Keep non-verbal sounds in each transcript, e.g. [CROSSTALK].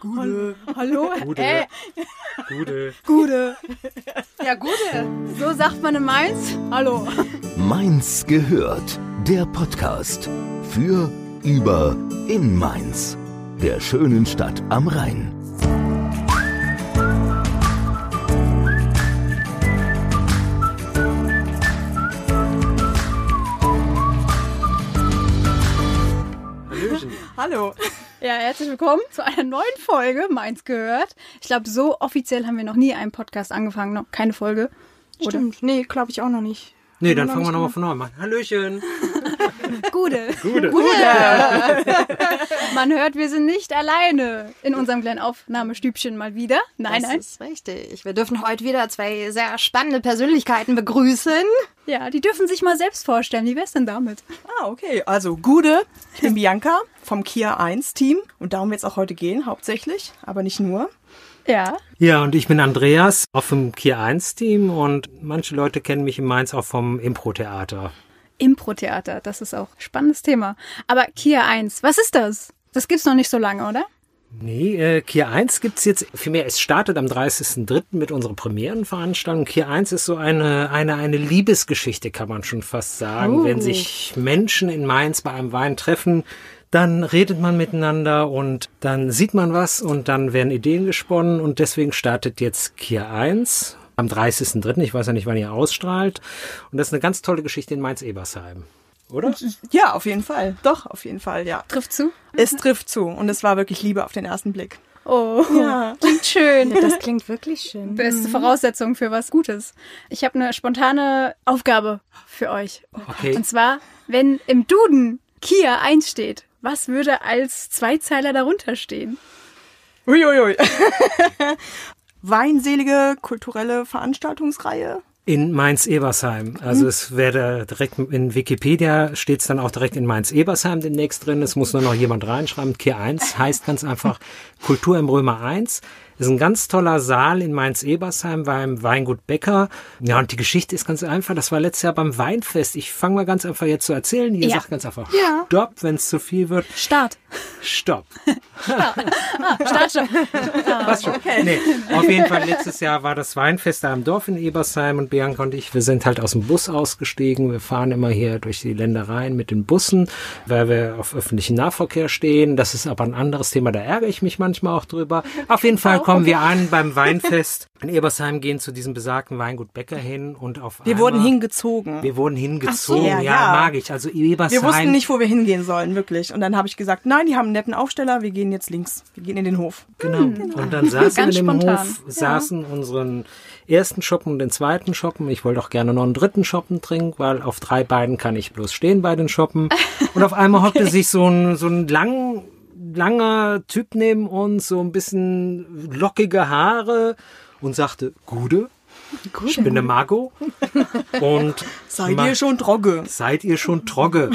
Gute. Hallo? Gute. Äh, Gute. Gude. Ja, Gude. So sagt man in Mainz. Hallo. Mainz gehört. Der Podcast für, über, in Mainz. Der schönen Stadt am Rhein. Hallöchen. Hallo. Ja, herzlich willkommen zu einer neuen Folge Mainz gehört. Ich glaube, so offiziell haben wir noch nie einen Podcast angefangen. Noch keine Folge. Oder? Stimmt. Nee, glaube ich auch noch nicht. Nee, dann fangen wir nochmal von neuem an. Hallöchen. [LAUGHS] Gude. Gute. [LAUGHS] Man hört, wir sind nicht alleine in unserem kleinen Aufnahmestübchen mal wieder. Nein, das nein. ist richtig. Wir dürfen heute wieder zwei sehr spannende Persönlichkeiten begrüßen. Ja, die dürfen sich mal selbst vorstellen. Wie wär's denn damit? Ah, okay. Also, Gude. Ich bin Bianca vom Kia 1 Team. Und darum wird es auch heute gehen, hauptsächlich. Aber nicht nur. Ja. Ja, und ich bin Andreas, auch vom Kier 1 Team und manche Leute kennen mich in Mainz auch vom Impro-Theater. Impro-Theater, das ist auch ein spannendes Thema. Aber Kia 1, was ist das? Das gibt's noch nicht so lange, oder? Nee, äh, Kier 1 gibt's jetzt, vielmehr, es startet am 30.03. mit unserer Premierenveranstaltung. Kier 1 ist so eine, eine, eine Liebesgeschichte, kann man schon fast sagen. Oh. Wenn sich Menschen in Mainz bei einem Wein treffen, dann redet man miteinander und dann sieht man was und dann werden Ideen gesponnen und deswegen startet jetzt Kier 1 am 30.03. Ich weiß ja nicht, wann ihr ausstrahlt. Und das ist eine ganz tolle Geschichte in Mainz-Ebersheim. Oder? Ja, auf jeden Fall. Doch, auf jeden Fall, ja. Trifft zu? Es trifft zu. Und es war wirklich Liebe auf den ersten Blick. Oh, Ja. klingt schön. Das klingt wirklich schön. Beste Voraussetzung für was Gutes. Ich habe eine spontane Aufgabe für euch. Okay. Und zwar, wenn im Duden Kia 1 steht, was würde als Zweizeiler darunter stehen? Uiuiui. [LAUGHS] Weinselige kulturelle Veranstaltungsreihe. In Mainz-Ebersheim. Also es wäre direkt in Wikipedia steht es dann auch direkt in Mainz-Ebersheim demnächst drin. Es muss nur noch jemand reinschreiben. Kier 1 heißt ganz einfach Kultur im Römer 1. Ist ein ganz toller Saal in Mainz-Ebersheim beim Weingut Becker. Ja, und die Geschichte ist ganz einfach. Das war letztes Jahr beim Weinfest. Ich fange mal ganz einfach jetzt zu erzählen. Ihr Ja. sagt ganz einfach Ja. Stopp, wenn es zu viel wird. Start. Stopp. [LAUGHS] Start schon. Passt schon. Nee, auf jeden Fall letztes Jahr war das Weinfest da am Dorf in Ebersheim und Bianca und ich, wir sind halt aus dem Bus ausgestiegen. Wir fahren immer hier durch die Ländereien mit den Bussen, weil wir auf öffentlichen Nahverkehr stehen. Das ist aber ein anderes Thema, da ärgere ich mich manchmal auch drüber. Auf jeden Fall kommen wir an beim Weinfest [LAUGHS] in Ebersheim, gehen zu diesem besagten Weingut Becker hin und auf Wir einmal, wurden hingezogen. Wir wurden hingezogen, ja, ja, ja. mag ich. Also Ebersheim. Wir wussten nicht, wo wir hingehen sollen, wirklich. Und dann habe ich gesagt, nein, die haben einen netten Aufsteller, wir gehen jetzt links. Wir gehen in den Hof. Genau. Und dann [LAUGHS] saßen wir in dem spontan. Hof, saßen unseren ersten Shoppen und den zweiten Shoppen. Ich wollte auch gerne noch einen dritten Shoppen trinken, weil auf drei Beinen kann ich bloß stehen bei den Shoppen. [LAUGHS] Und auf einmal hockte sich so ein, so ein lang, langer Typ neben uns, so ein bisschen lockige Haare und sagte, Gude, ich bin der Margot. Und [LAUGHS] Seid Ma- ihr schon Drogge? Seid ihr schon Trogge?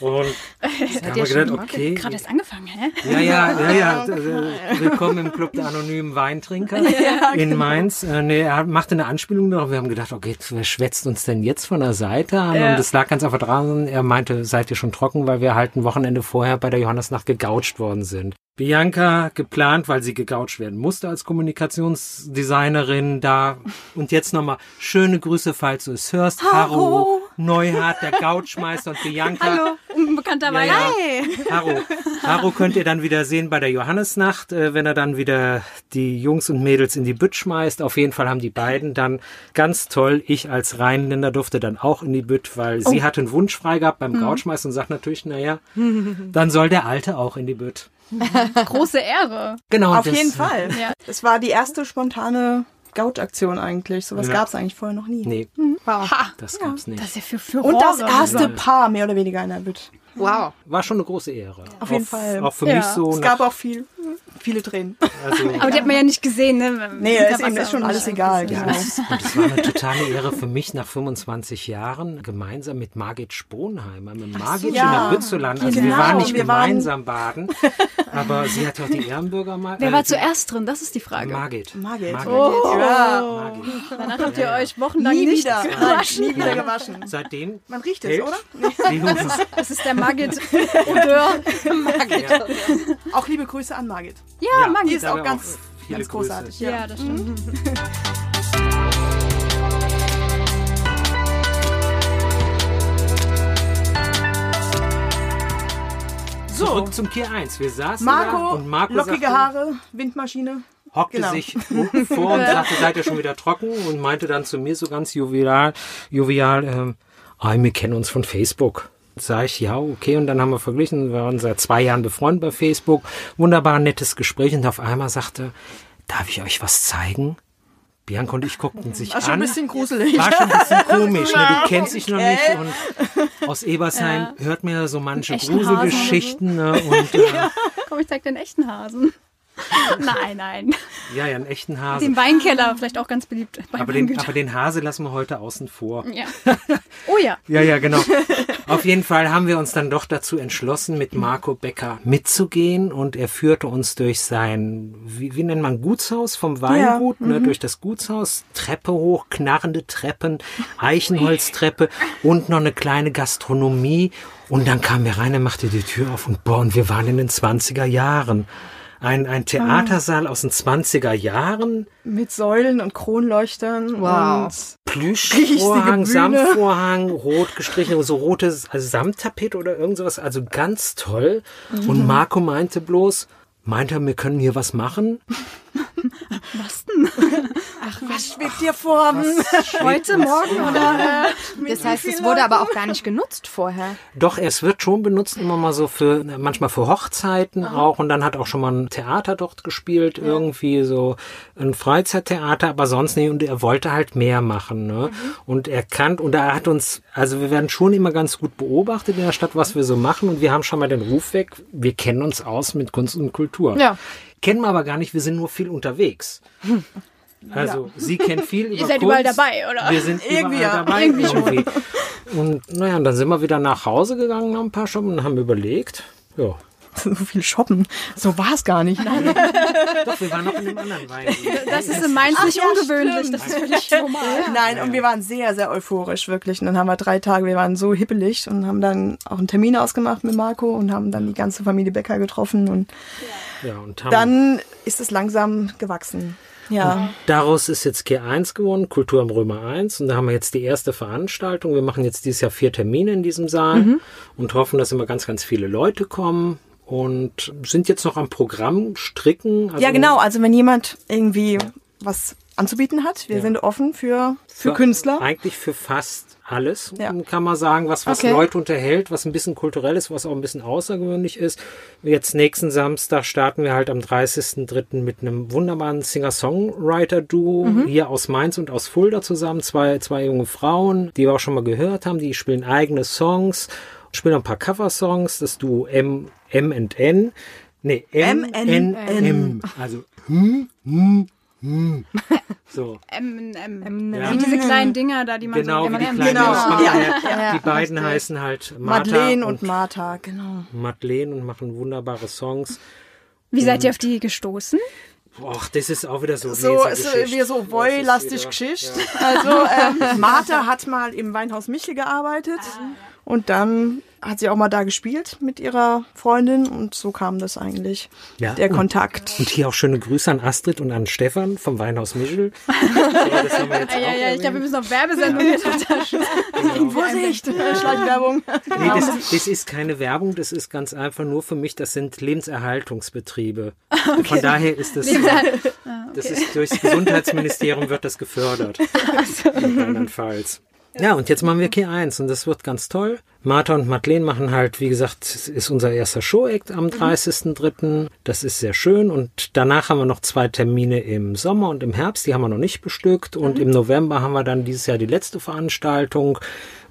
Und da haben wir gedacht, okay. Gerade erst angefangen, hä? Ja, ja, ja, ja. [LAUGHS] Willkommen im Club der anonymen Weintrinker [LAUGHS] in Mainz. Äh, nee, er machte eine Anspielung darauf. Wir haben gedacht, okay, wer schwätzt uns denn jetzt von der Seite an? Ja. Und es lag ganz einfach dran. Er meinte, seid ihr schon trocken, weil wir halt ein Wochenende vorher bei der Johannesnacht gegoucht worden sind. Bianca geplant, weil sie gegoucht werden musste als Kommunikationsdesignerin da. [LAUGHS] Und jetzt nochmal schöne Grüße, falls du es hörst. Haro, Neuhardt, der Gouchmeister und Bianca. Hallo, unbekannterweise. Ja, ja. Haro. Haro könnt ihr dann wieder sehen bei der Johannesnacht, äh, wenn er dann wieder die Jungs und Mädels in die Bütt schmeißt. Auf jeden Fall haben die beiden dann ganz toll. Ich als Rheinländer durfte dann auch in die Bütt, weil sie hatte einen Wunsch frei gehabt beim Gouchmeister und sagt natürlich, naja, dann soll der Alte auch in die Bütt. [LAUGHS] Große Ehre. Genau. Auf das- jeden Fall. Ja. Das war die erste spontane Goutaktion eigentlich. Sowas Ja. gab es eigentlich vorher noch nie. Nee, Wow. das gab's nicht. Das ist ja für, für Und das erste Paar mehr oder weniger in der Bütt. Wow. War schon eine große Ehre. Auf jeden Fall. Auch für Ja. mich so. Es gab auch viel, viele Tränen. also, Aber die hat man ja nicht gesehen, ne? Nee, ist, eben, ist schon alles so. egal. Ja, Genau. das, und das war eine totale Ehre für mich nach 25 Jahren gemeinsam mit Margit Sponheimer, mit Margit ja. in der Bützeland. Also wir Genau, waren nicht wir waren- gemeinsam baden, aber sie hat ja auch die Ehrenbürger Wer war zuerst drin? Das ist die Frage. Margit. Margit. Oh. Ja. Margit. Danach habt ihr euch wochenlang Nie nicht wieder. gewaschen. Nie wieder gewaschen. Seitdem Man riecht es, oder? Das ist der Margit [LAUGHS] Odeur. Auch liebe Grüße an Margit. Ja, mag Die ich. ist auch ganz, viele ganz großartig. Ja, Ja. das stimmt. [LAUGHS] So, Zurück zum Kier 1. Wir saßen Marco, da und Marco lockige sagte, Haare, Windmaschine. hockte Genau. sich unten [LAUGHS] vor und sagte, seid ihr schon wieder trocken? Und meinte dann zu mir so ganz jovial, jovial ähm, ah, wir kennen uns von Facebook. Sag ich, ja, okay. Und dann haben wir verglichen, wir waren seit zwei Jahren befreundet bei Facebook. Wunderbar nettes Gespräch. Und auf einmal sagte, darf ich euch was zeigen? Bianca und ich guckten sich War schon an. ein bisschen gruselig. War schon ein bisschen [LAUGHS] komisch, ne? Du kennst dich noch nicht und aus Ebersheim hört mir so manche Gruselgeschichten. Ne? Und äh, [LAUGHS] Komm, ich zeig den echten Hasen. [LAUGHS] nein, nein. ja, ja, einen echten Hase. Den Weinkeller, vielleicht auch ganz beliebt. Aber den, aber den Hase lassen wir heute außen vor. ja. [LAUGHS] Oh ja. Ja, ja, genau. Auf jeden Fall haben wir uns dann doch dazu entschlossen, mit Marco Becker mitzugehen und er führte uns durch sein, wie, wie nennt man, Gutshaus vom Weingut, ne, durch das Gutshaus, Treppe hoch, knarrende Treppen, Eichenholztreppe und noch eine kleine Gastronomie. Und dann kamen wir rein, er machte die Tür auf und boah, und wir waren in den 20er Jahren. Ein, ein Theatersaal aus den 20er Jahren, Mit Säulen und Kronleuchtern. Wow. Und Plüschvorhang. Samtvorhang, rot gestrichen, so rotes, also Samttapet oder irgend sowas, also ganz toll. Mhm. Und Marco meinte bloß, meint er, wir können hier was machen? [LAUGHS] was schwebt dir vor? Heute, morgen oder äh, Das heißt, es wurde aber auch gar nicht genutzt vorher. Doch, es wird schon benutzt, immer mal so für, manchmal für Hochzeiten auch. Und dann hat auch schon mal ein Theater dort gespielt, irgendwie so ein Freizeittheater, aber sonst nicht. Und er wollte halt mehr machen. Ne? Und er kann, und er hat uns, also wir werden schon immer ganz gut beobachtet in der Stadt, was wir so machen. Und wir haben schon mal den Ruf weg, wir kennen uns aus mit Kunst und Kultur. Ja. Kennen wir aber gar nicht, wir sind nur viel unterwegs. [LAUGHS] Also, sie kennt viel [LAUGHS] über Ihr seid Kunst. überall dabei, oder? Wir sind Irgendwie überall ja. dabei. Irgendwie. Und naja, und dann sind wir wieder nach Hause gegangen nach ein paar Stunden und haben überlegt. Ja, [LAUGHS] So viel shoppen. So war es gar nicht. Nein. [LAUGHS] doch, wir waren noch in einem anderen Wein. Das ist in Mainz nicht ja, ungewöhnlich. stimmt. Das ist völlig normal. Nein, und wir waren sehr, sehr euphorisch, wirklich. Und dann haben wir drei Tage, wir waren so hippelig und haben dann auch einen Termin ausgemacht mit Marco und haben dann die ganze Familie Becker getroffen und Ja, und haben, dann ist es langsam gewachsen. Ja. daraus ist jetzt K1 geworden, Kultur am Römer 1. Und da haben wir jetzt die erste Veranstaltung. Wir machen jetzt dieses Jahr vier Termine in diesem Saal Mhm. und hoffen, dass immer ganz, ganz viele Leute kommen. Und sind jetzt noch am Programm stricken. Also Ja, genau. Also wenn jemand irgendwie was anzubieten hat, wir sind offen für, für, Künstler. Eigentlich für fast alles, Ja. kann man sagen, was, was Okay. Leute unterhält, was ein bisschen kulturell ist, was auch ein bisschen außergewöhnlich ist. Jetzt nächsten Samstag starten wir halt am 30.03. mit einem wunderbaren Singer-Songwriter-Duo Mhm. hier aus Mainz und aus Fulda zusammen. Zwei, zwei junge Frauen, die wir auch schon mal gehört haben, die spielen eigene Songs, spielen ein paar Cover-Songs, das Duo M, M and N. Nee, M, N, M. Also, hm, hm, hm. So. M, M. Ja. Wie diese kleinen Dinger da, die man Genau, so wie die kleinen. Genau, ja. Die beiden heißen halt Martha Madeleine und, und Martha, genau. Madeleine und machen wunderbare Songs. Wie seid ihr auf die gestoßen? Och, das ist auch wieder so So ist wie so wieder- Geschichte. Also ähm, Martha hat mal im Weinhaus Michel gearbeitet und dann hat sie auch mal da gespielt mit ihrer Freundin und so kam das eigentlich, Ja, der und- Kontakt. Und hier auch schöne Grüße an Astrid und an Stefan vom Weinhaus Michel. [LAUGHS] ja, Ja, auch ja, ja, ich glaube, wir müssen auf Werbesendung mit unterstützen. Vorsicht, Schleichwerbung. Nee, das, das ist keine Werbung, das ist ganz einfach nur für mich, das sind Lebenserhaltungsbetriebe. [LAUGHS] Von daher ist das, das ist durchs Gesundheitsministerium wird das gefördert. [LAUGHS] In Rheinland-Pfalz. Ja, und jetzt machen wir K1 und das wird ganz toll. Martha und Madeleine machen halt, wie gesagt, es ist unser erster Show-Act am 30.03. Das ist sehr schön und danach haben wir noch zwei Termine im Sommer und im Herbst, die haben wir noch nicht bestückt und im November haben wir dann dieses Jahr die letzte Veranstaltung.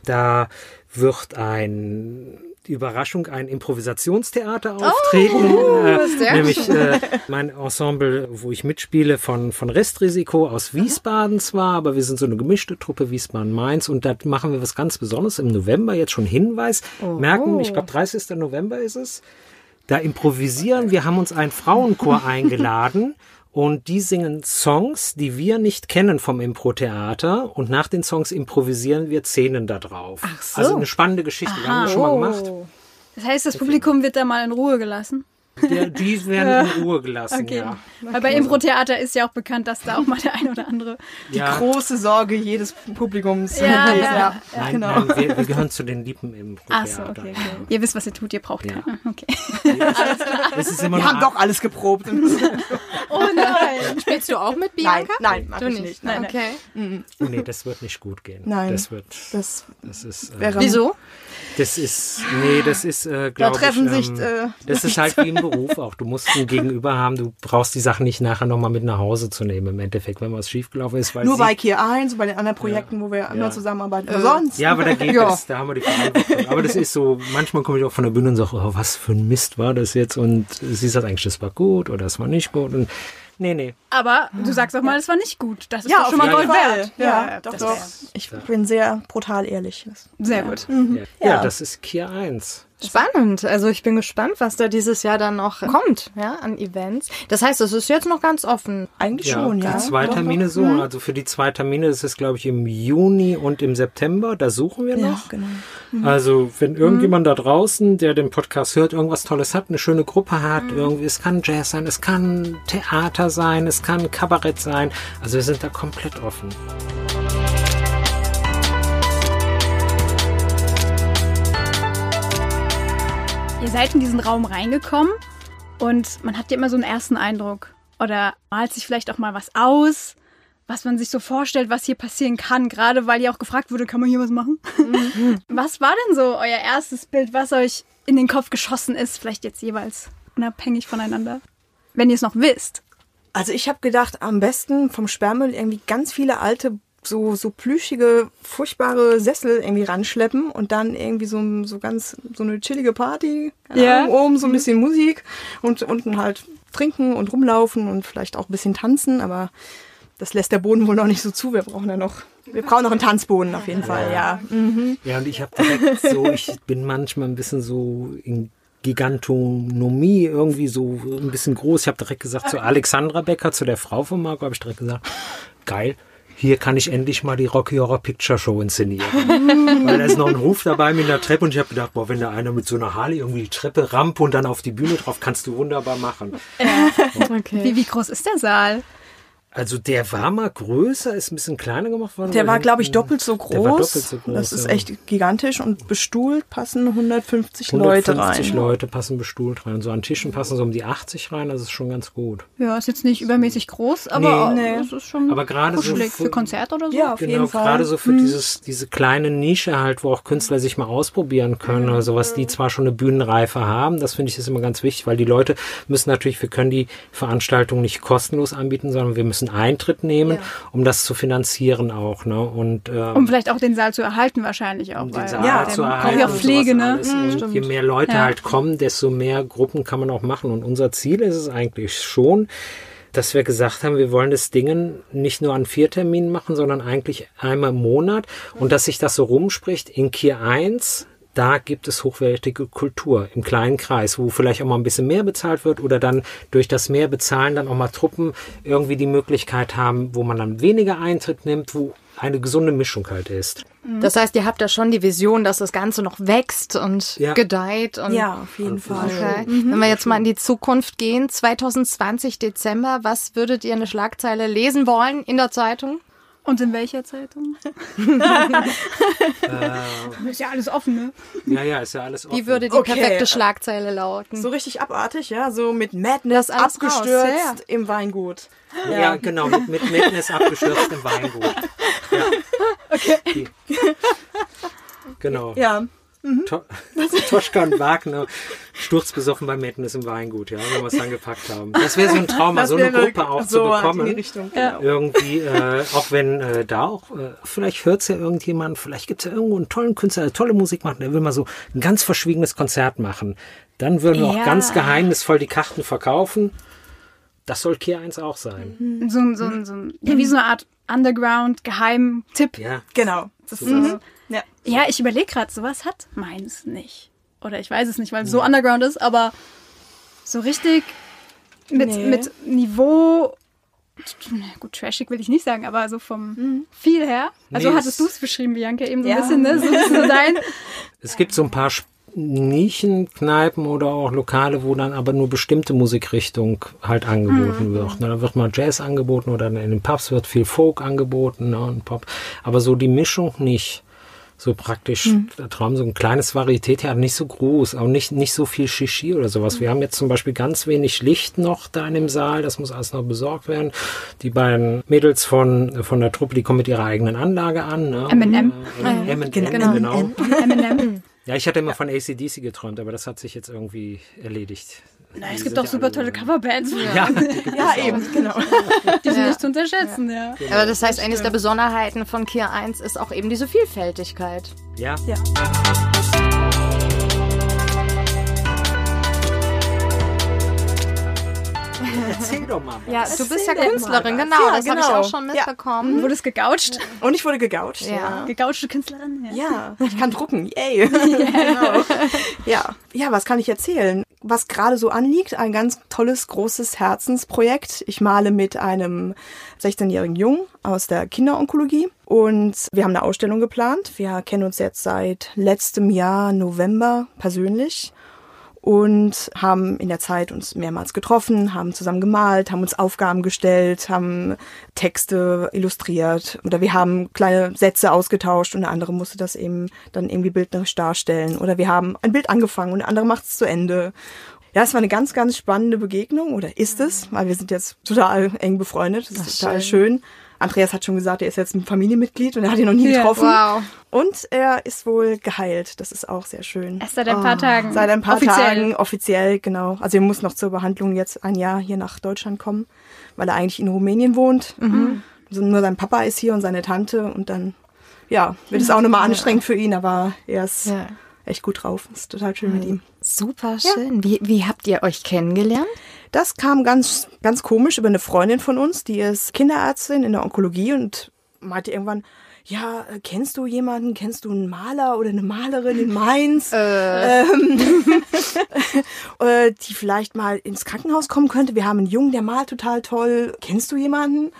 Da wird ein die Überraschung, ein Improvisationstheater auftreten, [LAUGHS] äh, sehr nämlich äh, mein Ensemble, wo ich mitspiele, von, von Restrisiko aus Wiesbaden zwar, aber wir sind so eine gemischte Truppe Wiesbaden-Mainz und da machen wir was ganz Besonderes. Im November, jetzt schon Hinweis, merken, ich glaube 30. November ist es, da improvisieren, wir haben uns einen Frauenchor [LAUGHS] eingeladen und die singen Songs, die wir nicht kennen vom Impro-Theater und nach den Songs improvisieren wir Szenen da drauf. Ach so. Also eine spannende Geschichte, wir haben das schon mal gemacht. Das heißt, das Publikum wird da mal in Ruhe gelassen. Der, die werden in Ruhe gelassen, Okay. ja. Weil bei Impro-Theater ist ja auch bekannt, dass da auch mal der ein oder andere. ja. Große Sorge jedes Publikums. Ja, ja. Nein, genau. nein wir, wir gehören zu den Lieben im Ach so, Theater. okay, okay. Ihr wisst, was ihr tut, ihr braucht Ja. keinen. Okay. Wir haben doch alles geprobt. [LAUGHS] Oh nein. Spielst du auch mit nein, Bianca? nein, mach Du ich nicht. nicht. Nein, Okay. Oh, nee, das wird nicht gut gehen. Nein. Das wird, Das das ist, äh, wäre. Wieso? Das ist, nee, das ist, äh, Da glaube treffen ich, sich. ähm, Äh, das ist halt wie im Beruf auch. Du musst ein Gegenüber haben. Du brauchst die Sachen nicht nachher nochmal mit nach Hause zu nehmen im Endeffekt, wenn was schiefgelaufen ist. Weil nur bei Kier 1 und bei den anderen Projekten, wo wir immer zusammenarbeiten. Aber sonst. Ja, aber da geht [LAUGHS] Ja. es, da haben wir die Verantwortung. Aber das ist so, manchmal komme ich auch von der Bühne und sage, oh, was für ein Mist war das jetzt? Und sie sagt eigentlich, das war gut oder das war nicht gut. Und nee, nee. Aber du sagst auch mal, es war nicht gut. Das ist Ja, doch schon mal Gold wert. Ja, doch, das doch. wär- Ich bin sehr brutal ehrlich. Sehr gut. Ja, ja. Ja. das ist Kier 1. Spannend. Also ich bin gespannt, was da dieses Jahr dann noch kommt, ja, an Events. Das heißt, es ist jetzt noch ganz offen. Eigentlich Ja, schon, ja. die zwei Doch, Termine doch. so. Also für die zwei Termine ist es, glaube ich, im Juni und im September. Da suchen wir Ja, noch. genau. Also, wenn irgendjemand da draußen, der den Podcast hört, irgendwas Tolles hat, eine schöne Gruppe hat, irgendwie, es kann Jazz sein, es kann Theater sein, es kann Kabarett sein. Also, wir sind da komplett offen. Ihr seid in diesen Raum reingekommen und man hat ja immer so einen ersten Eindruck. Oder malt sich vielleicht auch mal was aus, was man sich so vorstellt, was hier passieren kann. Gerade weil ihr auch gefragt wurde, kann man hier was machen? [LAUGHS] was war denn so euer erstes Bild, was euch in den Kopf geschossen ist? Vielleicht jetzt jeweils unabhängig voneinander. Wenn ihr es noch wisst. Also ich habe gedacht, am besten vom Sperrmüll irgendwie ganz viele alte, so, so plüschige, furchtbare Sessel irgendwie ranschleppen und dann irgendwie so, so ganz, so eine chillige Party. Ja. Ahnung, oben so ein bisschen Musik und unten halt trinken und rumlaufen und vielleicht auch ein bisschen tanzen, aber das lässt der Boden wohl noch nicht so zu. Wir brauchen ja noch, wir brauchen noch einen Tanzboden auf jeden Fall, ja. Ja, und ich habe direkt so, ich bin manchmal ein bisschen so in Gigantonomie irgendwie so ein bisschen groß. Ich habe direkt gesagt zu Alexandra Becker, zu der Frau von Marco, habe ich direkt gesagt, geil. Hier kann ich endlich mal die Rocky Horror Picture Show inszenieren. [LAUGHS] Weil da ist noch ein Ruf dabei mit einer Treppe und ich habe gedacht, boah, wenn da einer mit so einer Harley irgendwie die Treppe rampe und dann auf die Bühne drauf, kannst du wunderbar machen. [LAUGHS] Okay. Wie, wie groß ist der Saal? Also der war mal größer, ist ein bisschen kleiner gemacht worden. Der war, glaube ich, doppelt so groß. Der war doppelt so groß. das ist echt gigantisch und bestuhlt passen 150, Leute 150 rein. Leute passen bestuhlt rein. So an Tischen passen so um die 80 rein, das ist schon ganz gut. Ja, ist jetzt nicht übermäßig groß, aber Nee. nee. es ist schon Aber gerade so für- für Konzert oder so. Ja, auf Genau, jeden Fall. gerade so für dieses, diese kleine Nische halt, wo auch Künstler sich mal ausprobieren können oder sowas, die zwar schon eine Bühnenreife haben, das finde ich ist immer ganz wichtig, weil die Leute müssen natürlich, wir können die Veranstaltung nicht kostenlos anbieten, sondern wir müssen Eintritt nehmen, um das zu finanzieren auch, ne, und, ähm, Um vielleicht auch den Saal zu erhalten wahrscheinlich auch. um den Saal Ja, zu erhalten. ja Pflege, ne? Und je mehr Leute Ja. halt kommen, desto mehr Gruppen kann man auch machen. Und unser Ziel ist es eigentlich schon, dass wir gesagt haben, wir wollen das Ding nicht nur an vier Terminen machen, sondern eigentlich einmal im Monat. Und dass sich das so rumspricht, in Kier 1, da gibt es hochwertige Kultur im kleinen Kreis, wo vielleicht auch mal ein bisschen mehr bezahlt wird oder dann durch das mehr bezahlen dann auch mal Truppen irgendwie die Möglichkeit haben, wo man dann weniger Eintritt nimmt, wo eine gesunde Mischung halt ist. Das heißt, ihr habt da schon die Vision, dass das Ganze noch wächst und Ja. gedeiht und Ja, auf jeden Fall. Okay. Wenn wir jetzt mal in die Zukunft gehen, 2020 Dezember, was würdet ihr eine Schlagzeile lesen wollen in der Zeitung? Und in welcher Zeitung? [LAUGHS] ist ja alles offen, ne? Ja, ja, ist ja alles offen. Wie würde die Okay. perfekte Schlagzeile lauten? So richtig abartig, ja, so mit Madness alles raus, abgestürzt ja, ja. im Weingut. Ja, genau, mit, mit Madness abgestürzt im Weingut. Ja. [LAUGHS] Okay. Genau. Ja, To [LAUGHS] Toschka und Wagner sturzbesoffen bei Madness im Weingut, ja, wenn wir es dann gepackt haben. Das wäre so ein Trauma, so eine Gruppe auch so zu in die bekommen. Richtung. Genau. Irgendwie, äh, auch wenn äh, da auch, äh, vielleicht hört es ja irgendjemand, vielleicht gibt es ja irgendwo einen tollen Künstler, der tolle Musik macht, der will mal so ein ganz verschwiegenes Konzert machen. Dann würden wir auch Ja. ganz geheimnisvoll die Karten verkaufen. Das soll Kier 1 auch sein. So, ein- so, ein- so, ein- ja, wie so eine Art Underground-Geheim-Tipp. Ja. Genau. Das ist Mhm. ja. Ja, ich überlege gerade, sowas hat meins nicht. Oder ich weiß es nicht, weil es so underground ist, aber so richtig mit, Nee. mit Niveau. Gut, trashig will ich nicht sagen, aber so vom viel her. Also Nee, hattest es- du es beschrieben, Bianca, eben so ein Ja. bisschen, ne? So, so dein. [LAUGHS] Es gibt so ein paar Sp- Nischenkneipen oder auch Lokale, wo dann aber nur bestimmte Musikrichtung halt angeboten Mhm. wird. Ne, Da wird mal Jazz angeboten oder in den Pubs wird viel Folk angeboten ne, und Pop. Aber so die Mischung nicht. So praktisch, Mhm. der Traum, so ein kleines Varietät, nicht so groß, auch nicht, nicht so viel Shishi oder sowas. Wir haben jetzt zum Beispiel ganz wenig Licht noch da in dem Saal, das muss alles noch besorgt werden. Die beiden Mädels von, von der Truppe, die kommen mit ihrer eigenen Anlage an. Ne? M&M. Äh, M&M, Genau. genau. Eminem. Ja, ich hatte immer von ACDC geträumt, aber das hat sich jetzt irgendwie erledigt. Na, es gibt auch super alle- tolle Coverbands. Ja, [LAUGHS] Ja, eben, genau. Die sind nicht zu unterschätzen, ja. Aber das heißt, eines der Besonderheiten von Kier 1 ist auch eben diese Vielfältigkeit. ja. Ja. Doch mal. was. Ja, du bist ja Künstlerin, genau, Ja, das habe ich genau. auch schon Ja. mitbekommen. Wurde es gegoucht? [LAUGHS] Und ich wurde gegoucht. Ja. Gegouchte Künstlerin? Ja, [LAUGHS] ich kann drucken. Yay. [LAUGHS] genau. Ja. Ja, was kann ich erzählen? Was gerade so anliegt, ein ganz tolles, großes Herzensprojekt. Ich male mit einem 16-jährigen Jungen aus der Kinderonkologie und wir haben eine Ausstellung geplant. Wir kennen uns jetzt seit letztem Jahr November persönlich und haben in der Zeit uns mehrmals getroffen, haben zusammen gemalt, haben uns Aufgaben gestellt, haben Texte illustriert oder wir haben kleine Sätze ausgetauscht und der andere musste das eben dann irgendwie bildnerisch darstellen oder wir haben ein Bild angefangen und der andere macht es zu Ende. Ja, es war eine ganz, ganz spannende Begegnung oder ist es, weil wir sind jetzt total eng befreundet. Das ist total schön. Andreas hat schon gesagt, er ist jetzt ein Familienmitglied und er hat ihn noch nie Ja. getroffen. Wow. Und er ist wohl geheilt. Das ist auch sehr schön. Erst seit ein paar Tagen. Seit ein paar Offiziell. Tagen offiziell, genau. Also er muss noch zur Behandlung jetzt ein Jahr hier nach Deutschland kommen, weil er eigentlich in Rumänien wohnt. Also nur sein Papa ist hier und seine Tante und dann, ja, wird es auch nochmal anstrengend für ihn, aber er ist Ja. echt gut drauf. Ist total schön mit ihm. Super schön. Wie, wie habt ihr euch kennengelernt? Das kam ganz, ganz komisch über eine Freundin von uns, die ist Kinderärztin in der Onkologie und meinte irgendwann, ja, äh, kennst du jemanden, kennst du einen Maler oder eine Malerin in Mainz, ähm, [LAUGHS] äh, die vielleicht mal ins Krankenhaus kommen könnte? Wir haben einen Jungen, der malt total toll. Kennst du jemanden?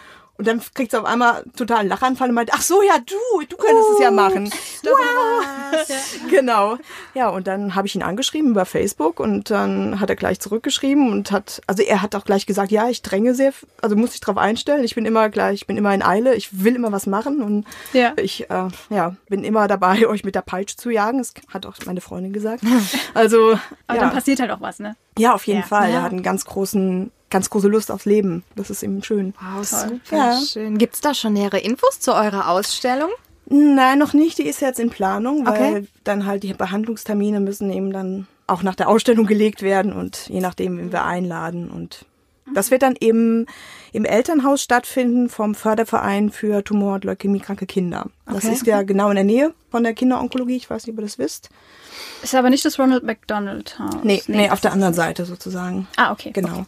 Und dann kriegt sie auf einmal total einen Lachanfall und meint, ach so, ja, du, du könntest es ja machen. [LAUGHS] Genau. Ja, und dann habe ich ihn angeschrieben über Facebook und dann hat er gleich zurückgeschrieben und hat, also er hat auch gleich gesagt, ja, ich dränge sehr, also muss ich drauf einstellen. Ich bin immer gleich, ich bin immer in Eile, ich will immer was machen und Ja. ich äh, ja, bin immer dabei, [LAUGHS] euch mit der Peitsche zu jagen. Das hat auch meine Freundin gesagt. Also, Aber ja. dann passiert halt auch was, ne? ja, auf jeden Ja. Fall. Er hat einen ganz großen, ganz große Lust aufs Leben. Das ist eben schön. Wow, super Ja. schön. Gibt es da schon nähere Infos zu eurer Ausstellung? Nein, noch nicht. Die ist jetzt in Planung, weil Okay. dann halt die Behandlungstermine müssen eben dann auch nach der Ausstellung gelegt werden und je nachdem, wen wir einladen. Und das wird dann eben im Elternhaus stattfinden vom Förderverein für Tumor- und Leukämiekranke Kinder. Das Okay. ist ja genau in der Nähe von der Kinderonkologie. Ich weiß nicht, ob ihr das wisst. Ist aber nicht das Ronald McDonald Haus. Nee, nee, auf das der anderen Seite sozusagen. Ah, okay. Genau. Okay.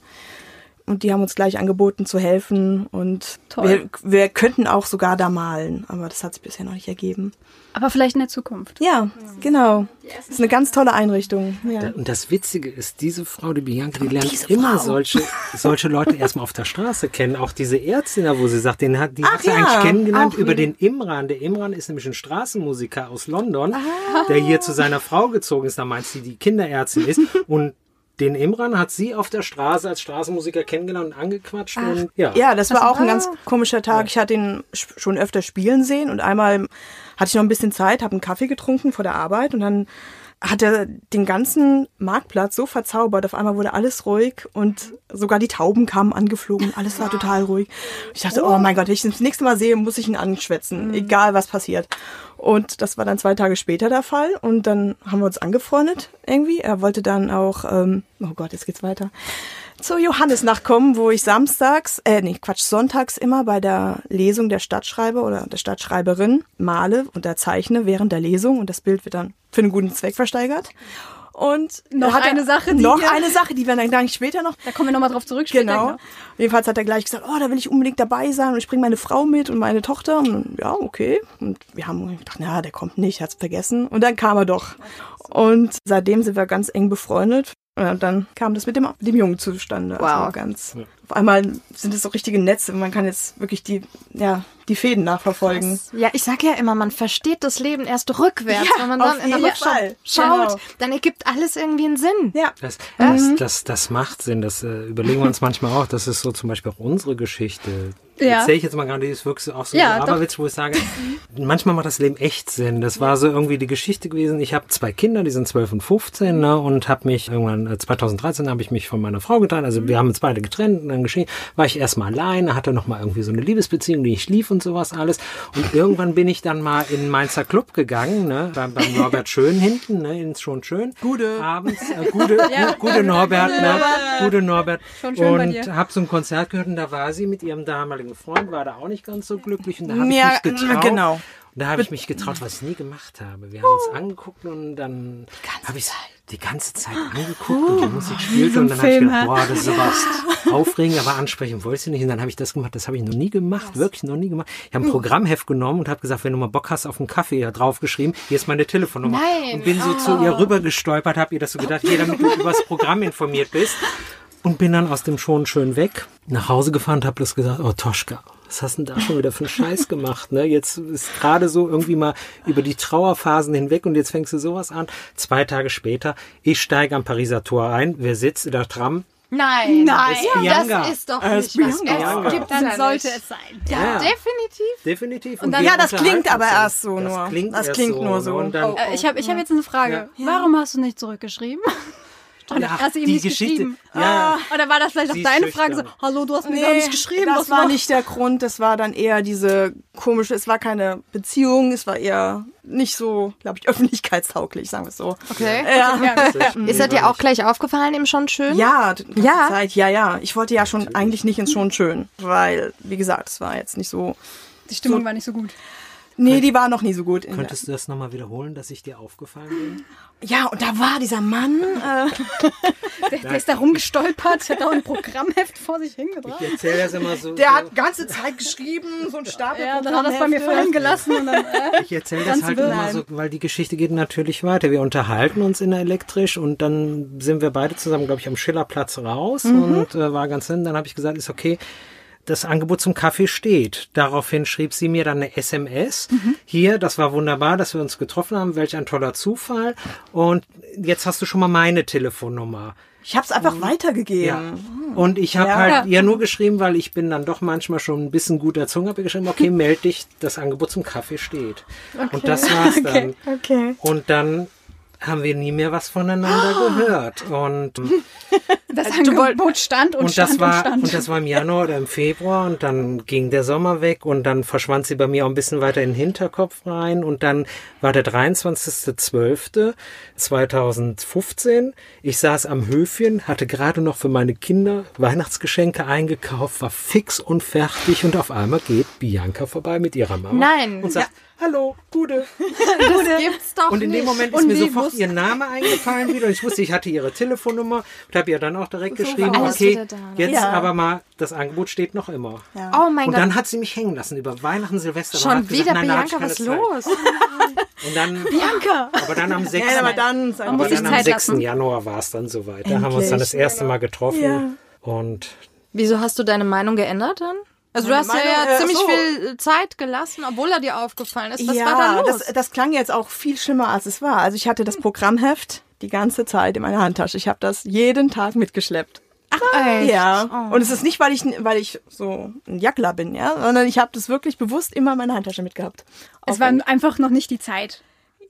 Und die haben uns gleich angeboten zu helfen und Toll. wir, wir könnten auch sogar da malen, aber das hat sich bisher noch nicht ergeben. Aber vielleicht in der Zukunft. Ja, genau. Das ist eine ganz tolle Einrichtung. Ja. Und das Witzige ist, diese Frau, die Bianca, die lernt immer Frau. solche, solche Leute erstmal auf der Straße kennen. Auch diese Ärztin, da, wo sie sagt, den hat, die Ach hat sie ja, eigentlich kennengelernt auch über den Imran. Der Imran ist nämlich ein Straßenmusiker aus London, der hier zu seiner Frau gezogen ist. Da meint sie, die Kinderärztin ist. [LAUGHS] Und den Imran hat sie auf der Straße als Straßenmusiker kennengelernt und angequatscht. Und, ja. Ja, das war auch ein ganz komischer Tag. Ich hatte ihn sch- schon öfter spielen sehen und einmal hatte ich noch ein bisschen Zeit, habe einen Kaffee getrunken vor der Arbeit und dann hat er den ganzen Marktplatz so verzaubert. Auf einmal wurde alles ruhig und sogar die Tauben kamen angeflogen. Alles war total ruhig. Ich dachte, oh mein Gott, wenn ich ihn das nächste Mal sehe, muss ich ihn anschwätzen, egal was passiert. Und das war dann zwei Tage später der Fall und dann haben wir uns angefreundet irgendwie. Er wollte dann auch, ähm, oh Gott, jetzt geht's weiter zur Johannesnacht kommen, wo ich samstags, äh, nee, Quatsch, sonntags immer bei der Lesung der Stadtschreiber oder der Stadtschreiberin male und zeichne während der Lesung und das Bild wird dann für einen guten Zweck versteigert. Und Noch er- eine Sache, die noch wir- eine Sache, die wir dann gleich später noch Da kommen wir nochmal drauf zurück. später, Genau. Jedenfalls hat er gleich gesagt, oh, da will ich unbedingt dabei sein und ich bringe meine Frau mit und meine Tochter. Und ja, okay. Und wir haben gedacht, na, der kommt nicht, hat's vergessen. Und dann kam er doch. Und seitdem sind wir ganz eng befreundet. Ja, Und dann kam das mit dem, dem Jungen zustande. Wow. Also ganz auf einmal sind es so richtige Netze. Man kann jetzt wirklich die, ja, die Fäden nachverfolgen. Ja, ich sage ja immer, man versteht das Leben erst rückwärts. Ja, Wenn man dann in der Rückschau Fall. schaut, Genau. dann ergibt alles irgendwie einen Sinn. Ja. Das, das, das, das macht Sinn. Das äh, überlegen wir uns manchmal auch. Das ist so zum Beispiel auch unsere Geschichte. Ja. Erzähle ich jetzt mal gerade, ist wirklich auch so Ja. Aberwitz, wo ich sage, manchmal macht das Leben echt Sinn. Das war so irgendwie die Geschichte gewesen. Ich habe zwei Kinder, die sind 12 und 15, ne, und habe mich irgendwann, äh, 2013 habe ich mich von meiner Frau getrennt. Also wir haben uns beide getrennt und dann geschehen, war ich erstmal alleine, hatte noch mal irgendwie so eine Liebesbeziehung, die ich lief und sowas alles. Und irgendwann bin ich dann mal in den Mainzer Club gegangen, ne, beim, beim Norbert Schön hinten, ne, ins schon schön. Gute. Abends, äh, gute, [LAUGHS] gute Norbert, ne, gute Norbert. Schon schön bei und dir. habe so ein Konzert gehört und da war sie mit ihrem damaligen Freund, war da auch nicht ganz so glücklich und da habe Ja, ich mich getraut. genau. Und da habe ich mich getraut, was ich nie gemacht habe. Wir haben uns angeguckt und dann habe ich die ganze Zeit angeguckt und die Musik spielte und dann habe ich gedacht, boah, das ist aber [LAUGHS] aufregend, aber ansprechen wollte ich nicht. Und dann habe ich das gemacht, das habe ich noch nie gemacht, wirklich noch nie gemacht. Ich habe ein Programmheft genommen und habe gesagt, wenn du mal Bock hast auf einen Kaffee, ja draufgeschrieben, hier ist meine Telefonnummer. Nein. Und bin so zu ihr rüber gestolpert, habe ihr das so gedacht, hier, damit du über das Programm informiert bist. Und bin dann aus dem schon schön weg, nach Hause gefahren und habe das gesagt, oh Toschka, was hast du denn da schon wieder für einen Scheiß gemacht? Ne? Jetzt ist gerade so irgendwie mal über die Trauerphasen hinweg und jetzt fängst du sowas an. Zwei Tage später, ich steige am Pariser Tor ein, wer sitzt in der Tram? Nein, Nein. Ist Bianca. das ist doch nicht ist was. Bianca. Es gibt Dann ja sollte nicht. es sein. Ja, Ja. definitiv. Definitiv. Und dann- Ja, das klingt aber erst so das nur. Klingt Das klingt so, nur ne? so. Und dann, Äh, ich habe ich hab jetzt eine Frage. Warum hast du nicht zurückgeschrieben? [LAUGHS] Oder Ja, hast du ihm die nicht Geschichte- geschrieben? ja. Ah, Oder war das vielleicht auch deine Frage so, hallo, du hast mir Nee, gar nicht geschrieben. das was war nicht der Grund, das war dann eher diese komische, es war keine Beziehung, es war eher nicht so, glaube ich, [LAUGHS] öffentlichkeitstauglich, sagen wir es so. Okay. Ja, Ist er dir auch gleich aufgefallen, eben schon schön? ja, die ganze Ja. Zeit, ja, ja. Ich wollte ja schon eigentlich nicht ins Schon schön, weil, wie gesagt, es war jetzt nicht so. Die Stimmung war nicht so gut. Nee, die war noch nie so gut. Könntest du das nochmal wiederholen, dass ich dir aufgefallen bin? ja, und da war dieser Mann. Äh, [LAUGHS] Der, der ist da rumgestolpert, hat auch ein Programmheft vor sich hingebracht. Ich erzähle das immer so. der so. hat ganze Zeit geschrieben, so ein Stapel. Ja, dann hat er es bei mir fallen gelassen und dann, äh, Ich erzähle das halt immer so, weil die Geschichte geht natürlich weiter. Wir unterhalten uns in der Elektrisch und dann sind wir beide zusammen, glaube ich, am Schillerplatz raus und äh, war ganz hin. Dann habe ich gesagt, ist okay. Das Angebot zum Kaffee steht. Daraufhin schrieb sie mir dann eine SMS. Hier, das war wunderbar, dass wir uns getroffen haben. Welch ein toller Zufall. Und jetzt hast du schon mal meine Telefonnummer. Ich habe es einfach weitergegeben. Ja. Und ich habe Ja. halt ihr nur geschrieben, weil ich bin dann doch manchmal schon ein bisschen gut erzogen, habe ihr geschrieben, okay, [LAUGHS] meld dich, das Angebot zum Kaffee steht. Und das war's dann. [LAUGHS] Okay. Und dann haben wir nie mehr was voneinander gehört. Und, [LAUGHS] das Angebot stand und, und stand das war, und stand. und das war im Januar oder im Februar und dann ging der Sommer weg und dann verschwand sie bei mir auch ein bisschen weiter in den Hinterkopf rein und dann war der 23.12.2015. Ich saß am Höfchen, hatte gerade noch für meine Kinder Weihnachtsgeschenke eingekauft, war fix und fertig und auf einmal geht Bianca vorbei mit ihrer Mama Nein. und sagt, hallo, Gude. [LAUGHS] Das gibt's doch Und in dem Moment ist Und mir sofort ihr Name [LAUGHS] eingefallen wieder. Und ich wusste, ich hatte ihre Telefonnummer und habe ihr dann auch direkt geschrieben, alles okay, jetzt Ja. aber mal, das Angebot steht noch immer. Oh mein Und Gott. dann hat sie mich hängen lassen über Weihnachten, Silvester. Schon und hat gesagt, wieder, ich Bianca, was los? [LAUGHS] Und dann, Bianca! aber dann am 6. Ja, aber dann. Aber muss dann am Zeit 6. lassen. Januar war es dann soweit. Da haben wir uns dann das erste Mal getroffen. Ja. Und Wieso hast du deine Meinung geändert dann? Also du Meine hast ja, Meinung, ja äh, ziemlich so. viel Zeit gelassen, obwohl er dir aufgefallen ist. Was ja, war da los? Das, das klang jetzt auch viel schlimmer, als es war. Also ich hatte das Programmheft die ganze Zeit in meiner Handtasche. Ich habe das jeden Tag mitgeschleppt. Echt? Ja. Und es ist nicht, weil ich, weil ich so ein Jackler bin, ja, sondern ich habe das wirklich bewusst immer in meiner Handtasche mitgehabt. Es war einfach noch nicht die Zeit.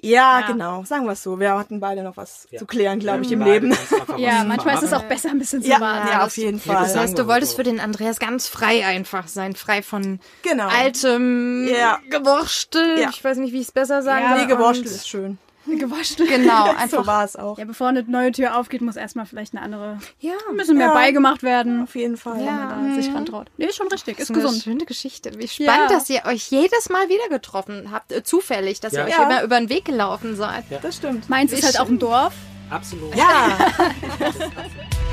Ja, Ja. genau. Sagen wir es so. Wir hatten beide noch was Ja. zu klären, glaube ich, im Leben. Ja, manchmal ist es auch besser, ein bisschen zu Ja, warten. ja, auf jeden Fall. das heißt, du wolltest so. für den Andreas ganz frei einfach sein, frei von Genau. altem Ja. Gewurstel. Ja. Ich weiß nicht, wie ich es besser sagen Ja, soll. Nee, Gewurstel ist schön. [LAUGHS] Gewurschtelt. Genau, [LAUGHS] So einfach. war es auch. Ja, bevor eine neue Tür aufgeht, muss erstmal vielleicht eine andere, Ja, ein bisschen mehr Ja. beigemacht werden, Auf jeden Fall. wenn man da sich rantraut. Nee, ist schon richtig, ist Das ist eine gesund. schöne Geschichte. Wie spannend, Ja. dass ihr euch jedes Mal wieder getroffen habt, äh, zufällig, dass Ja. ihr euch Ja. immer über den Weg gelaufen seid. Das stimmt. Mainz ist halt auch ein Dorf. Absolut. Ja. [LAUGHS]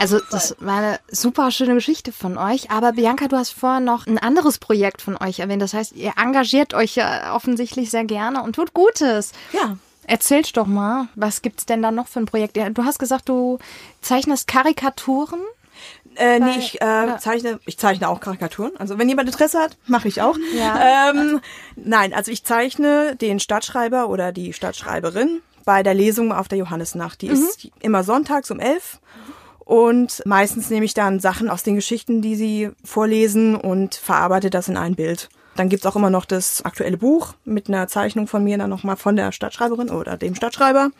Also das war eine super schöne Geschichte von euch. Aber Bianca, du hast vorher noch ein anderes Projekt von euch erwähnt. Das heißt, ihr engagiert euch ja offensichtlich sehr gerne und tut Gutes. Ja. Erzählst doch mal, was gibt's denn da noch für ein Projekt? Du hast gesagt, du zeichnest Karikaturen. Äh, nee, ich äh, zeichne, ich zeichne auch Karikaturen. Also wenn jemand Interesse hat, mache ich auch. Ja. Ähm, nein, also ich zeichne den Stadtschreiber oder die Stadtschreiberin bei der Lesung auf der Johannisnacht. Die ist immer sonntags um elf. Und meistens nehme ich dann Sachen aus den Geschichten, die sie vorlesen und verarbeite das in ein Bild. Dann gibt's auch immer noch das aktuelle Buch mit einer Zeichnung von mir dann nochmal von der Stadtschreiberin oder dem Stadtschreiber.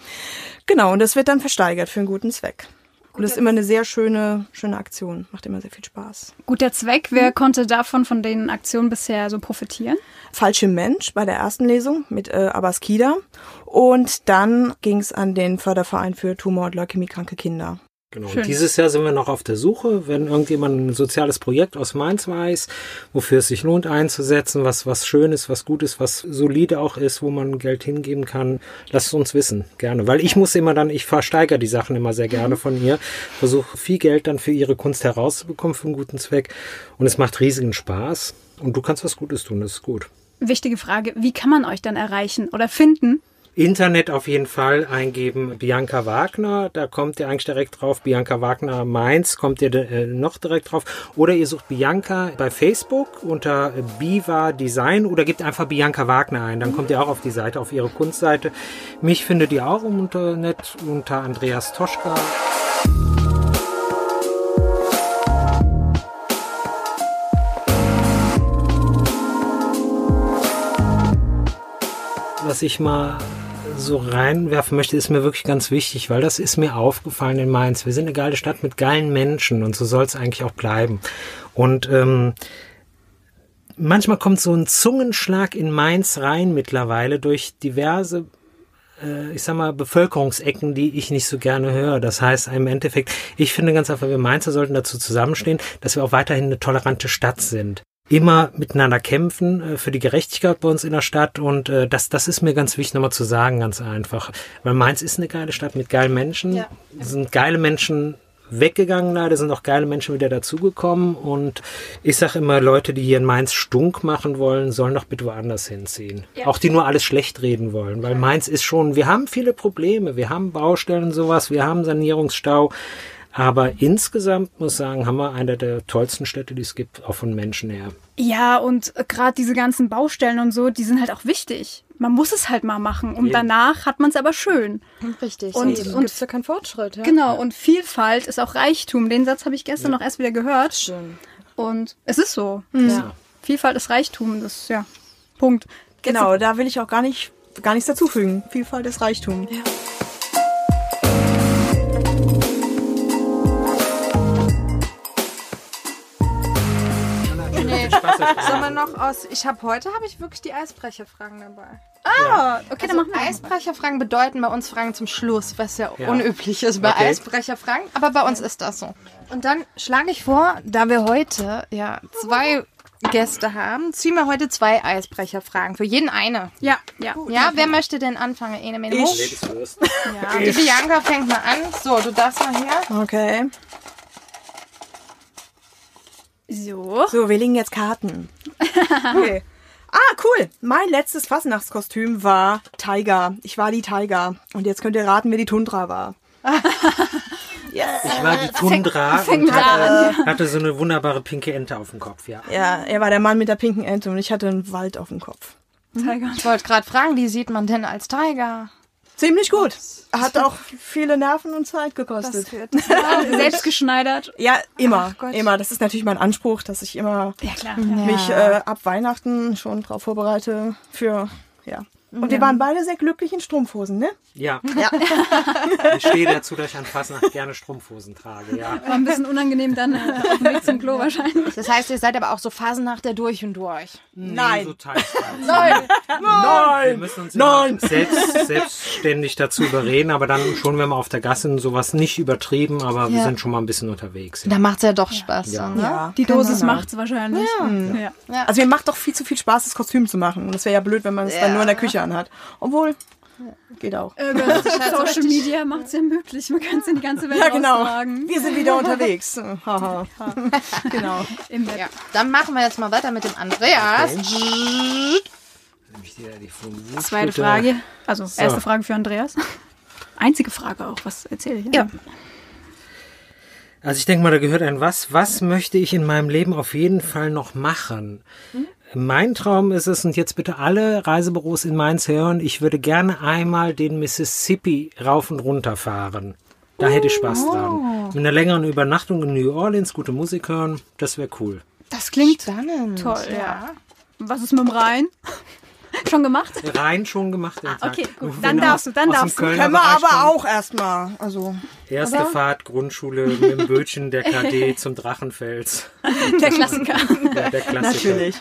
Genau, und das wird dann versteigert für einen guten Zweck. Und das ist immer eine sehr schöne, schöne Aktion. Macht immer sehr viel Spaß. Guter Zweck. Wer konnte davon, von den Aktionen bisher so profitieren? Falsche Mensch bei der ersten Lesung mit äh, Abbas Kida. Und dann ging's an den Förderverein für Tumor- und Leukämiekranke Kinder. Genau. Schön. Und dieses Jahr sind wir noch auf der Suche, wenn irgendjemand ein soziales Projekt aus Mainz weiß, wofür es sich lohnt einzusetzen, was, was schön ist, was gut ist, was solide auch ist, wo man Geld hingeben kann, lasst es uns wissen, gerne. Weil ich muss immer dann, ich versteigere die Sachen immer sehr gerne von ihr, versuche viel Geld dann für ihre Kunst herauszubekommen für einen guten Zweck und es macht riesigen Spaß und du kannst was Gutes tun, das ist gut. Wichtige Frage. Wie kann man euch dann erreichen oder finden? Internet auf jeden Fall eingeben Bianca Wagner, da kommt ihr eigentlich direkt drauf. Bianca Wagner Mainz kommt ihr äh, noch direkt drauf. Oder ihr sucht Bianca bei Facebook unter Biva Design oder gebt einfach Bianca Wagner ein. Dann kommt ihr auch auf die Seite, auf ihre Kunstseite. Mich findet ihr auch im Internet unter Andreas Toschka. Was ich mal so reinwerfen möchte, ist mir wirklich ganz wichtig, weil das ist mir aufgefallen in Mainz. Wir sind eine geile Stadt mit geilen Menschen und so soll es eigentlich auch bleiben. Und ähm, manchmal kommt so ein Zungenschlag in Mainz rein mittlerweile durch diverse äh, ich sag mal, Bevölkerungsecken, die ich nicht so gerne höre. Das heißt, im Endeffekt, ich finde ganz einfach, wir Mainzer sollten dazu zusammenstehen, dass wir auch weiterhin eine tolerante Stadt sind. Immer miteinander kämpfen äh, für die Gerechtigkeit bei uns in der Stadt. Und äh, das, das ist mir ganz wichtig nochmal zu sagen, ganz einfach. Weil Mainz ist eine geile Stadt mit geilen Menschen. Ja. Es sind geile Menschen weggegangen leider, sind auch geile Menschen wieder dazugekommen. Und ich sage immer, Leute, die hier in Mainz stunk machen wollen, sollen doch bitte woanders hinziehen. Auch die nur alles schlecht reden wollen, weil Mainz ist schon, wir haben viele Probleme, wir haben Baustellen und sowas, wir haben Sanierungsstau, aber insgesamt muss ich sagen, haben wir eine der tollsten Städte, die es gibt, auch von Menschen her. Ja, und gerade diese ganzen Baustellen und so, die sind halt auch wichtig. Man muss es halt mal machen und Eben. danach hat man es aber schön. Richtig. Und- Und, und- gibt's ja keinen Fortschritt. Ja? Genau, und Vielfalt ist auch Reichtum. Den Satz habe ich gestern noch erst wieder gehört. Schön. Und es ist so. Ja. Vielfalt ist Reichtum. Das ja. Punkt. Genau, da will ich auch gar nicht, gar nichts dazufügen. Vielfalt ist Reichtum. Sollen wir noch aus. Ich habe heute habe ich wirklich die Eisbrecherfragen dabei. Ah, okay, dann Also machen wir. Eisbrecherfragen bedeuten bei uns Fragen zum Schluss, was ja, Ja. unüblich ist bei Okay. Eisbrecherfragen. Aber bei uns ist das so. Und dann schlage ich vor, da wir heute ja zwei Gäste haben, ziehen wir heute zwei Eisbrecherfragen. Für jeden eine. Ja, ja. Ja, wer möchte denn anfangen? Ene, mene, mo? Ladies first. Ja, die Bianca fängt mal an. So, du darfst mal her. Okay. So. So, wir legen jetzt Karten. [LAUGHS] Okay. Ah, cool. Mein letztes Fasnachtskostüm war Tiger. Ich war die Tiger. Und jetzt könnt ihr raten, wer die Tundra war. [LAUGHS] Ich war die Tundra fängt und da hatte, [LAUGHS] hatte so eine wunderbare pinke Ente auf dem Kopf, ja. Ja, er war der Mann mit der pinken Ente und ich hatte einen Wald auf dem Kopf. Tiger. Ich wollte gerade fragen, wie sieht man denn als Tiger? Ziemlich gut. Hat auch viele Nerven und Zeit gekostet. wird. [LAUGHS] Selbst geschneidert. Ja, immer. Immer. Das ist natürlich mein Anspruch, dass ich immer Ja, klar. mich äh, ab Weihnachten schon drauf vorbereite für, ja. Und wir waren beide sehr glücklich in Strumpfhosen, ne? Ja. [LAUGHS] Ich stehe dazu, dass ich an Fasnacht gerne Strumpfhosen trage, ja. War ein bisschen unangenehm dann äh, auf dem Weg zum Klo wahrscheinlich. Das heißt, ihr seid aber auch so Phasen nach der durch und durch. Nein. So teils, teils. Nein! Wir Nein! müssen uns Nein! selbst, selbstständig dazu überreden, aber dann schon, wenn wir auf der Gasse sind, sowas nicht übertrieben, aber wir Ja. sind schon mal ein bisschen unterwegs. Da macht's ja doch Spaß. Ja. Dann, ne? Ja. Die Dosis Genau. macht's wahrscheinlich. Ja. Also mir macht doch viel zu viel Spaß, das Kostüm zu machen. Und das wäre ja blöd, wenn man es Ja. dann nur in der Küche anhat. Obwohl, Geht auch. Äh, halt [LAUGHS] Social Media macht es ja möglich. Man kann es in die ganze Welt Ja, genau. austragen. Wir sind wieder [LAUGHS] unterwegs. Haha. [LAUGHS] genau. Im Web. Ja, dann machen wir jetzt mal weiter mit dem Andreas. Vom Zweite. Frage. Also, erste Frage für Andreas. Einzige Frage auch. Was erzähle ich? Ja. Also ich denke mal, da gehört ein was. Was möchte ich in meinem Leben auf jeden Fall noch machen? Mein Traum ist es, und jetzt bitte alle Reisebüros in Mainz hören, ich würde gerne einmal den Mississippi rauf und runter fahren. Da hätte ich Spaß dran. Mit einer längeren Übernachtung in New Orleans, gute Musik hören, das wäre cool. Das klingt Spannend. toll, ja. Was ist mit dem Rhein? [LAUGHS] Schon gemacht? Rein schon gemacht. Ah, okay, gut. Dann darfst du, dann aus darfst du. Können wir Bereich aber kommen. auch erstmal. Also, Erste Fahrt, Grundschule mit dem Bötchen der KD [LAUGHS] zum Drachenfels. Der Klassiker. Ja, der Klassiker. natürlich.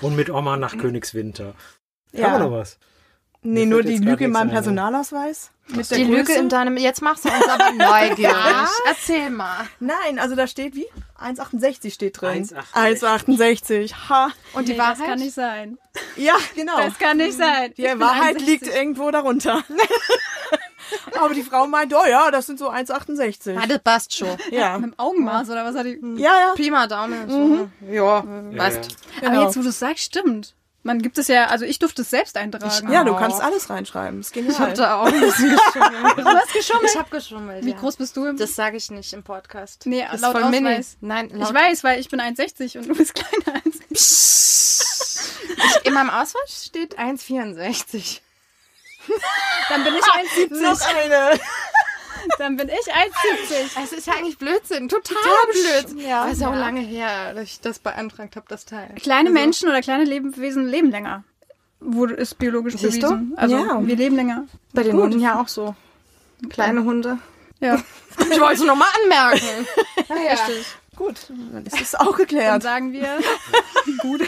Und mit Oma nach Königswinter. Ja. Haben wir noch was? Nee, nur die Lüge in meinem. Personalausweis. Mit der Die Lüge Größe. in deinem. Jetzt machst du uns aber [LAUGHS] neugierig. Erzähl mal. Nein, also da steht wie? 1,68 steht drin. 1,68. 1,68. Ha. Und die Nee, Wahrheit? Das kann nicht sein. Ja, genau. Das kann nicht sein. Die Wahrheit 61. liegt irgendwo darunter. [LAUGHS] Aber die Frau meint, oh ja, das sind so 1,68. Ah, das passt schon. Ja. Mit dem Augenmaß oder was hat die? Ja, ja. Pi mal Daumen. So. Ja, Ja, passt. ja. Aber Genau. jetzt, wo du es sagst, stimmt. Man gibt es ja, also ich durfte es selbst eintragen. Ja, du kannst alles reinschreiben. Ist genial. Ich hab da auch ein bisschen [LAUGHS] geschummelt. Du hast geschummelt. Ich hab geschummelt. Wie ja. groß bist du? Im Das sage ich nicht im Podcast. Nee, das laut voll mini. Ausweis. Nein, ich laut weiß, weil ich bin 1,60 und du bist kleiner als ich. in meinem Ausweis steht 1,64. Dann bin ich 1,70. Noch eine. Dann bin ich 1,70. Es ist ja eigentlich Blödsinn. Total, Blödsinn. Ja. Aber ist ja auch lange her, dass ich das beantragt habe, das Teil. Kleine Menschen oder kleine Lebewesen leben länger. Wurde ist biologisch Siehst du? bewiesen. Also Ja. wir leben länger. Bei den Hunden ja auch so. Kleine Hunde. Ja. Ich wollte es nochmal anmerken. [LAUGHS] ja. Gut, dann ist es auch Dann geklärt. sagen wir [LAUGHS] gut.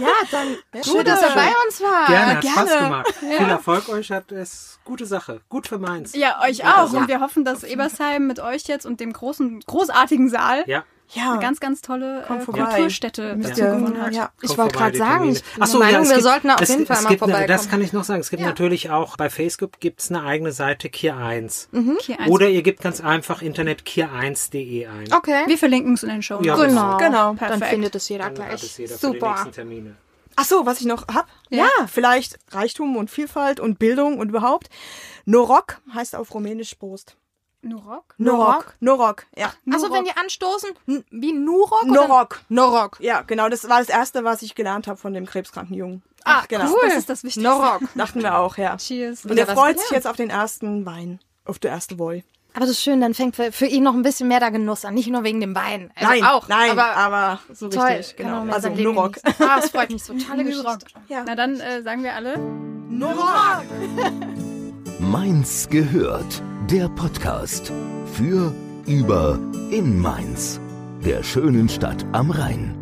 Ja, dann schön, dass er bei uns war. Gerne, hat gerne. Spaß gemacht. Viel Erfolg euch, hat es gute Sache. Gut für Mainz. Ja, euch auch. Und wir hoffen, dass Ebersheim mit euch jetzt und dem großen, großartigen Saal Ja. Ja. eine ganz, ganz tolle äh. Kulturstätte dazu ihr- gewonnen hat. Ja. Ich wollte gerade sagen, ich Ach so, der Meinung, es wir gibt- sollten auf es- jeden Fall es mal gibt, vorbeikommen. Das kann ich noch sagen. Es gibt natürlich auch bei Facebook gibt's eine eigene Seite Kier 1. Kier eins. Oder ihr gebt ganz einfach Internet kier1.de ein. Okay. Wir verlinken es in den Show. Ja. Genau. Genau. Dann Perfekt. findet es jeder Dann hat gleich. es jeder für die Super. nächsten Termine. Ach so, was ich noch hab? Ja. Ja, vielleicht Reichtum und Vielfalt und Bildung und überhaupt. Norok heißt auf Rumänisch Prost. Nurok? Norok. Norok, ja. Also wenn die anstoßen, wie Nurok? oder- Norok. Norok. Ja, genau, das war das Erste, was ich gelernt habe von dem krebskranken Jungen. Ah, genau. cool. Das ist das Wichtigste. Norok. [LAUGHS] Dachten wir auch, ja. Cheers. Und er freut sich jetzt auf den ersten Wein, auf der erste Woi. Aber das ist schön, dann fängt für für ihn noch ein bisschen mehr der Genuss an. Nicht nur wegen dem Wein. Also nein, auch. nein, aber, aber, so toll. richtig, genau. Also Norok. Ah, es freut mich so. [LAUGHS] Tolle. Geschichte. Ja. Na dann äh, sagen wir alle. Norok! Mainz gehört. Der Podcast für, über, in Mainz. Der schönen Stadt am Rhein.